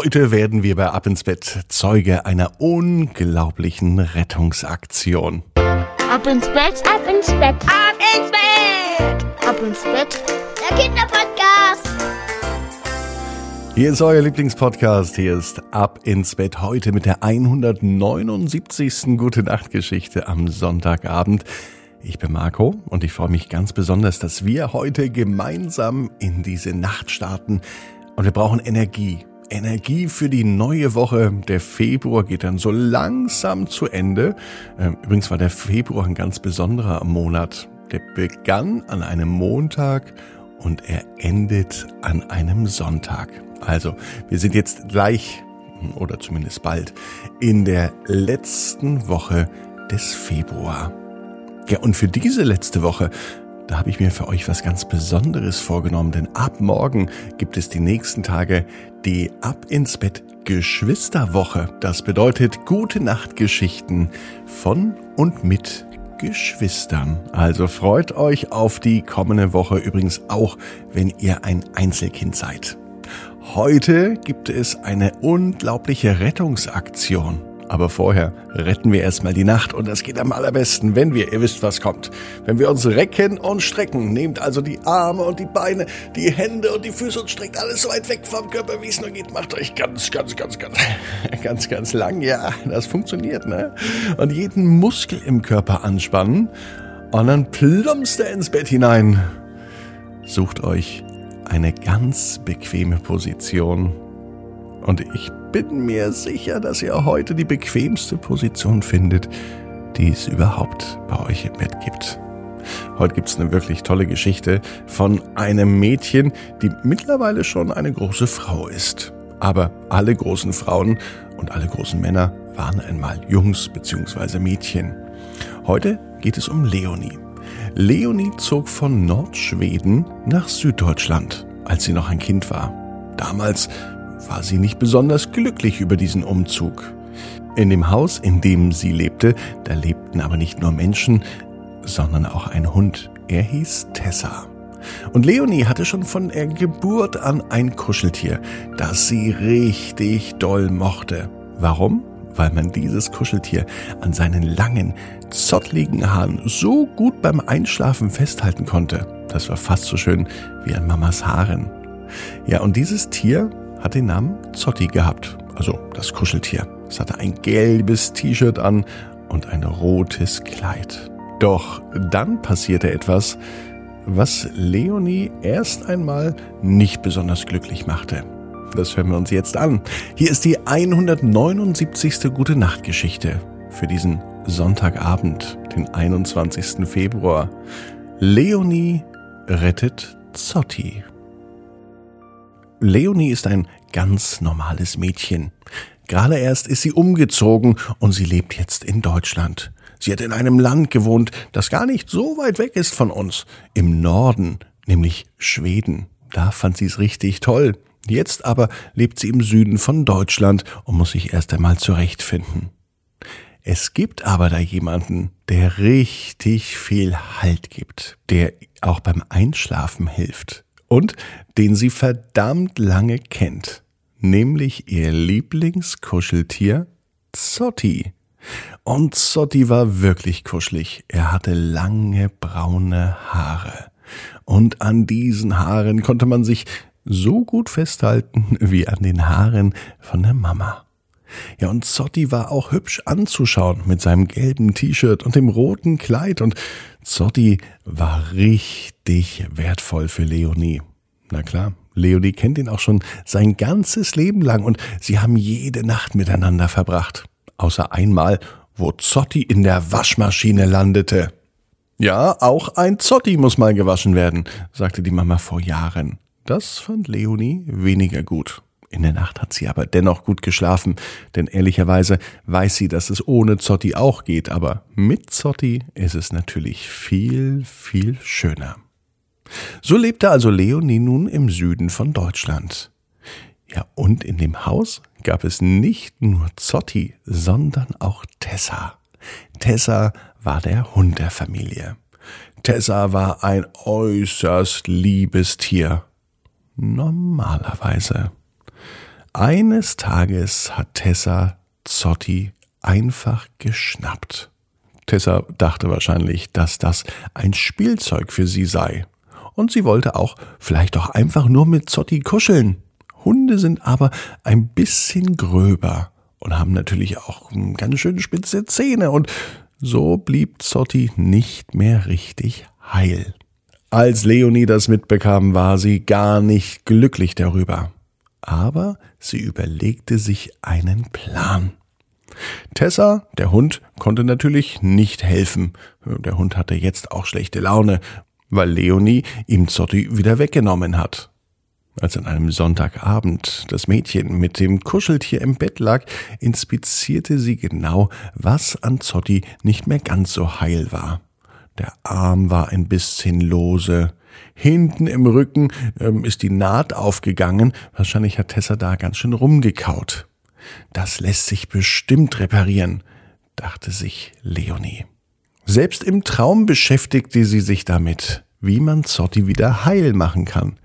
Heute werden wir bei Ab ins Bett Zeuge einer unglaublichen Rettungsaktion. Ab ins Bett, ab ins Bett, ab ins Bett, ab ins Bett, der Kinderpodcast. Hier ist euer Lieblingspodcast. Hier ist Ab ins Bett heute mit der 179. Gute Nacht Geschichte am Sonntagabend. Ich bin Marco und ich freue mich ganz besonders, dass wir heute gemeinsam in diese Nacht starten. Und wir brauchen Energie. Energie für die neue Woche. Der Februar geht dann so langsam zu Ende. Ähm, übrigens war der Februar ein ganz besonderer Monat. Der begann an einem Montag und er endet an einem Sonntag. Also, wir sind jetzt gleich, oder zumindest bald, in der letzten Woche des Februar. Ja, und für diese letzte Woche da habe ich mir für euch was ganz Besonderes vorgenommen, denn ab morgen gibt es die nächsten Tage die Ab ins Bett Geschwisterwoche. Das bedeutet gute Nachtgeschichten von und mit Geschwistern. Also freut euch auf die kommende Woche übrigens auch, wenn ihr ein Einzelkind seid. Heute gibt es eine unglaubliche Rettungsaktion. Aber vorher retten wir erstmal die Nacht und das geht am allerbesten, wenn wir, ihr wisst, was kommt. Wenn wir uns recken und strecken, nehmt also die Arme und die Beine, die Hände und die Füße und streckt alles so weit weg vom Körper, wie es nur geht. Macht euch ganz, ganz, ganz, ganz, ganz, ganz lang. Ja, das funktioniert, ne? Und jeden Muskel im Körper anspannen und dann plumpst er ins Bett hinein. Sucht euch eine ganz bequeme Position und ich bin mir sicher, dass ihr heute die bequemste Position findet, die es überhaupt bei euch im Bett gibt. Heute gibt es eine wirklich tolle Geschichte von einem Mädchen, die mittlerweile schon eine große Frau ist. Aber alle großen Frauen und alle großen Männer waren einmal Jungs bzw. Mädchen. Heute geht es um Leonie. Leonie zog von Nordschweden nach Süddeutschland, als sie noch ein Kind war. Damals war sie nicht besonders glücklich über diesen Umzug. In dem Haus, in dem sie lebte, da lebten aber nicht nur Menschen, sondern auch ein Hund. Er hieß Tessa. Und Leonie hatte schon von der Geburt an ein Kuscheltier, das sie richtig doll mochte. Warum? Weil man dieses Kuscheltier an seinen langen, zottligen Haaren so gut beim Einschlafen festhalten konnte. Das war fast so schön wie an Mamas Haaren. Ja, und dieses Tier hat den Namen Zotti gehabt, also das Kuscheltier. Es hatte ein gelbes T-Shirt an und ein rotes Kleid. Doch dann passierte etwas, was Leonie erst einmal nicht besonders glücklich machte. Das hören wir uns jetzt an. Hier ist die 179. Gute Nacht Geschichte für diesen Sonntagabend, den 21. Februar. Leonie rettet Zotti. Leonie ist ein ganz normales Mädchen. Gerade erst ist sie umgezogen und sie lebt jetzt in Deutschland. Sie hat in einem Land gewohnt, das gar nicht so weit weg ist von uns, im Norden, nämlich Schweden. Da fand sie es richtig toll. Jetzt aber lebt sie im Süden von Deutschland und muss sich erst einmal zurechtfinden. Es gibt aber da jemanden, der richtig viel Halt gibt, der auch beim Einschlafen hilft und den sie verdammt lange kennt, nämlich ihr Lieblingskuscheltier Zotti. Und Zotti war wirklich kuschelig. Er hatte lange braune Haare. Und an diesen Haaren konnte man sich so gut festhalten wie an den Haaren von der Mama. Ja, und Zotti war auch hübsch anzuschauen mit seinem gelben T-Shirt und dem roten Kleid und Zotti war richtig wertvoll für Leonie. Na klar, Leonie kennt ihn auch schon sein ganzes Leben lang und sie haben jede Nacht miteinander verbracht. Außer einmal, wo Zotti in der Waschmaschine landete. Ja, auch ein Zotti muss mal gewaschen werden, sagte die Mama vor Jahren. Das fand Leonie weniger gut. In der Nacht hat sie aber dennoch gut geschlafen, denn ehrlicherweise weiß sie, dass es ohne Zotti auch geht, aber mit Zotti ist es natürlich viel, viel schöner. So lebte also Leonie nun im Süden von Deutschland. Ja, und in dem Haus gab es nicht nur Zotti, sondern auch Tessa. Tessa war der Hund der Familie. Tessa war ein äußerst liebes Tier. Normalerweise. Eines Tages hat Tessa Zotti einfach geschnappt. Tessa dachte wahrscheinlich, dass das ein Spielzeug für sie sei. Und sie wollte auch vielleicht doch einfach nur mit Zotti kuscheln. Hunde sind aber ein bisschen gröber und haben natürlich auch ganz schön spitze Zähne und so blieb Zotti nicht mehr richtig heil. Als Leonie das mitbekam, war sie gar nicht glücklich darüber. Aber sie überlegte sich einen Plan. Tessa, der Hund, konnte natürlich nicht helfen. Der Hund hatte jetzt auch schlechte Laune, weil Leonie ihm Zotti wieder weggenommen hat. Als an einem Sonntagabend das Mädchen mit dem Kuscheltier im Bett lag, inspizierte sie genau, was an Zotti nicht mehr ganz so heil war. Der Arm war ein bisschen lose. Hinten im Rücken ähm, ist die Naht aufgegangen. Wahrscheinlich hat Tessa da ganz schön rumgekaut. Das lässt sich bestimmt reparieren, dachte sich Leonie. Selbst im Traum beschäftigte sie sich damit, wie man Zotti wieder heil machen kann.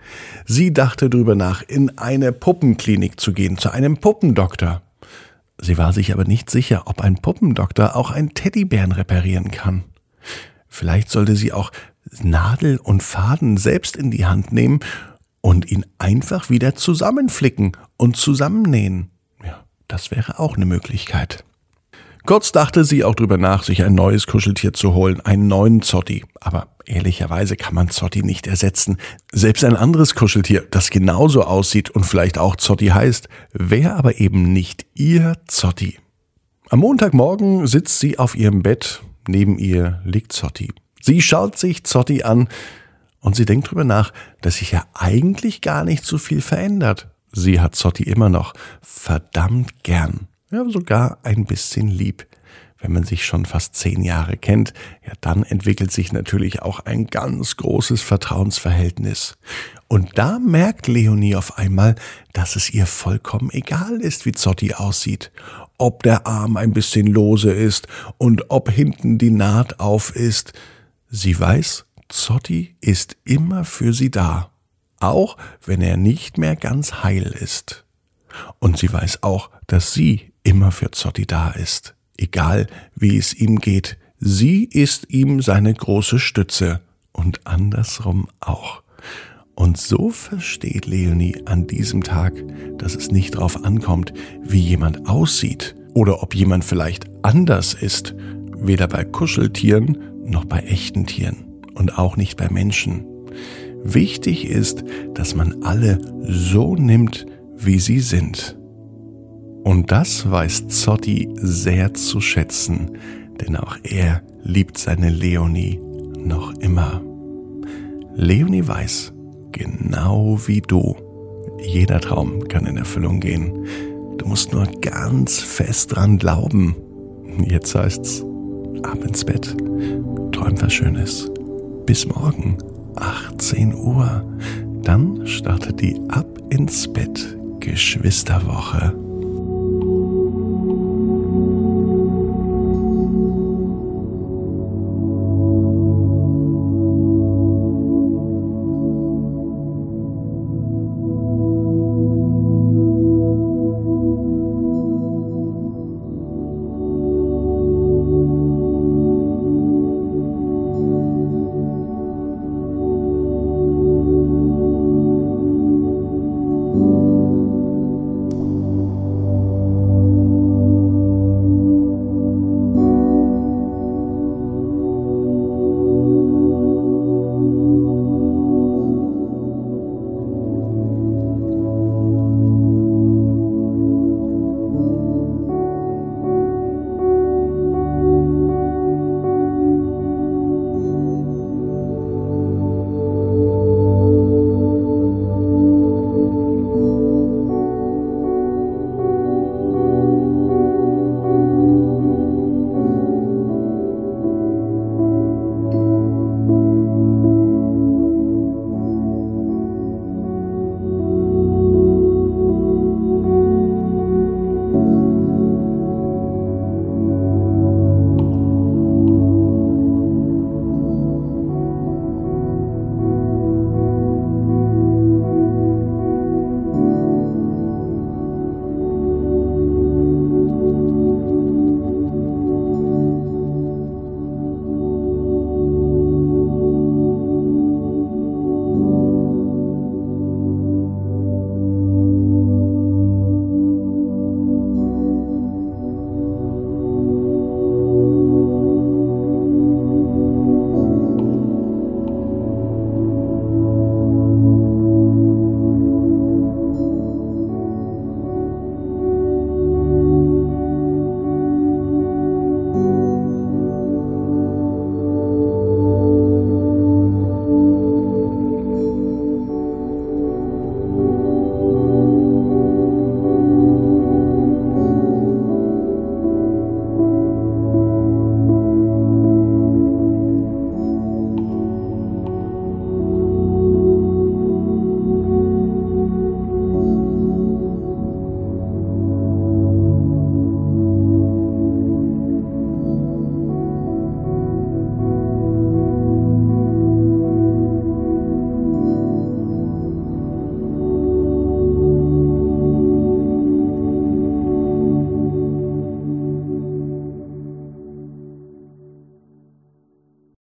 Sie dachte darüber nach, in eine Puppenklinik zu gehen, zu einem Puppendoktor. Sie war sich aber nicht sicher, ob ein Puppendoktor auch einen Teddybären reparieren kann. Vielleicht sollte sie auch Nadel und Faden selbst in die Hand nehmen und ihn einfach wieder zusammenflicken und zusammennähen. Ja, das wäre auch eine Möglichkeit. Kurz dachte sie auch drüber nach, sich ein neues Kuscheltier zu holen, einen neuen Zotti. Aber ehrlicherweise kann man Zotti nicht ersetzen. Selbst ein anderes Kuscheltier, das genauso aussieht und vielleicht auch Zotti heißt, wäre aber eben nicht ihr Zotti. Am Montagmorgen sitzt sie auf ihrem Bett Neben ihr liegt Zotti. Sie schaut sich Zotti an und sie denkt drüber nach, dass sich ja eigentlich gar nicht so viel verändert. Sie hat Zotti immer noch verdammt gern. Ja, sogar ein bisschen lieb. Wenn man sich schon fast zehn Jahre kennt, ja, dann entwickelt sich natürlich auch ein ganz großes Vertrauensverhältnis. Und da merkt Leonie auf einmal, dass es ihr vollkommen egal ist, wie Zotti aussieht ob der Arm ein bisschen lose ist und ob hinten die Naht auf ist. Sie weiß, Zotti ist immer für sie da, auch wenn er nicht mehr ganz heil ist. Und sie weiß auch, dass sie immer für Zotti da ist, egal wie es ihm geht. Sie ist ihm seine große Stütze und andersrum auch. Und so versteht Leonie an diesem Tag, dass es nicht darauf ankommt, wie jemand aussieht oder ob jemand vielleicht anders ist, weder bei Kuscheltieren noch bei echten Tieren und auch nicht bei Menschen. Wichtig ist, dass man alle so nimmt, wie sie sind. Und das weiß Zotti sehr zu schätzen, denn auch er liebt seine Leonie noch immer. Leonie weiß, genau wie du. Jeder Traum kann in Erfüllung gehen. Du musst nur ganz fest dran glauben. Jetzt heißt's ab ins Bett. Träum was Schönes. Bis morgen, 18 Uhr. Dann startet die Ab ins Bett Geschwisterwoche.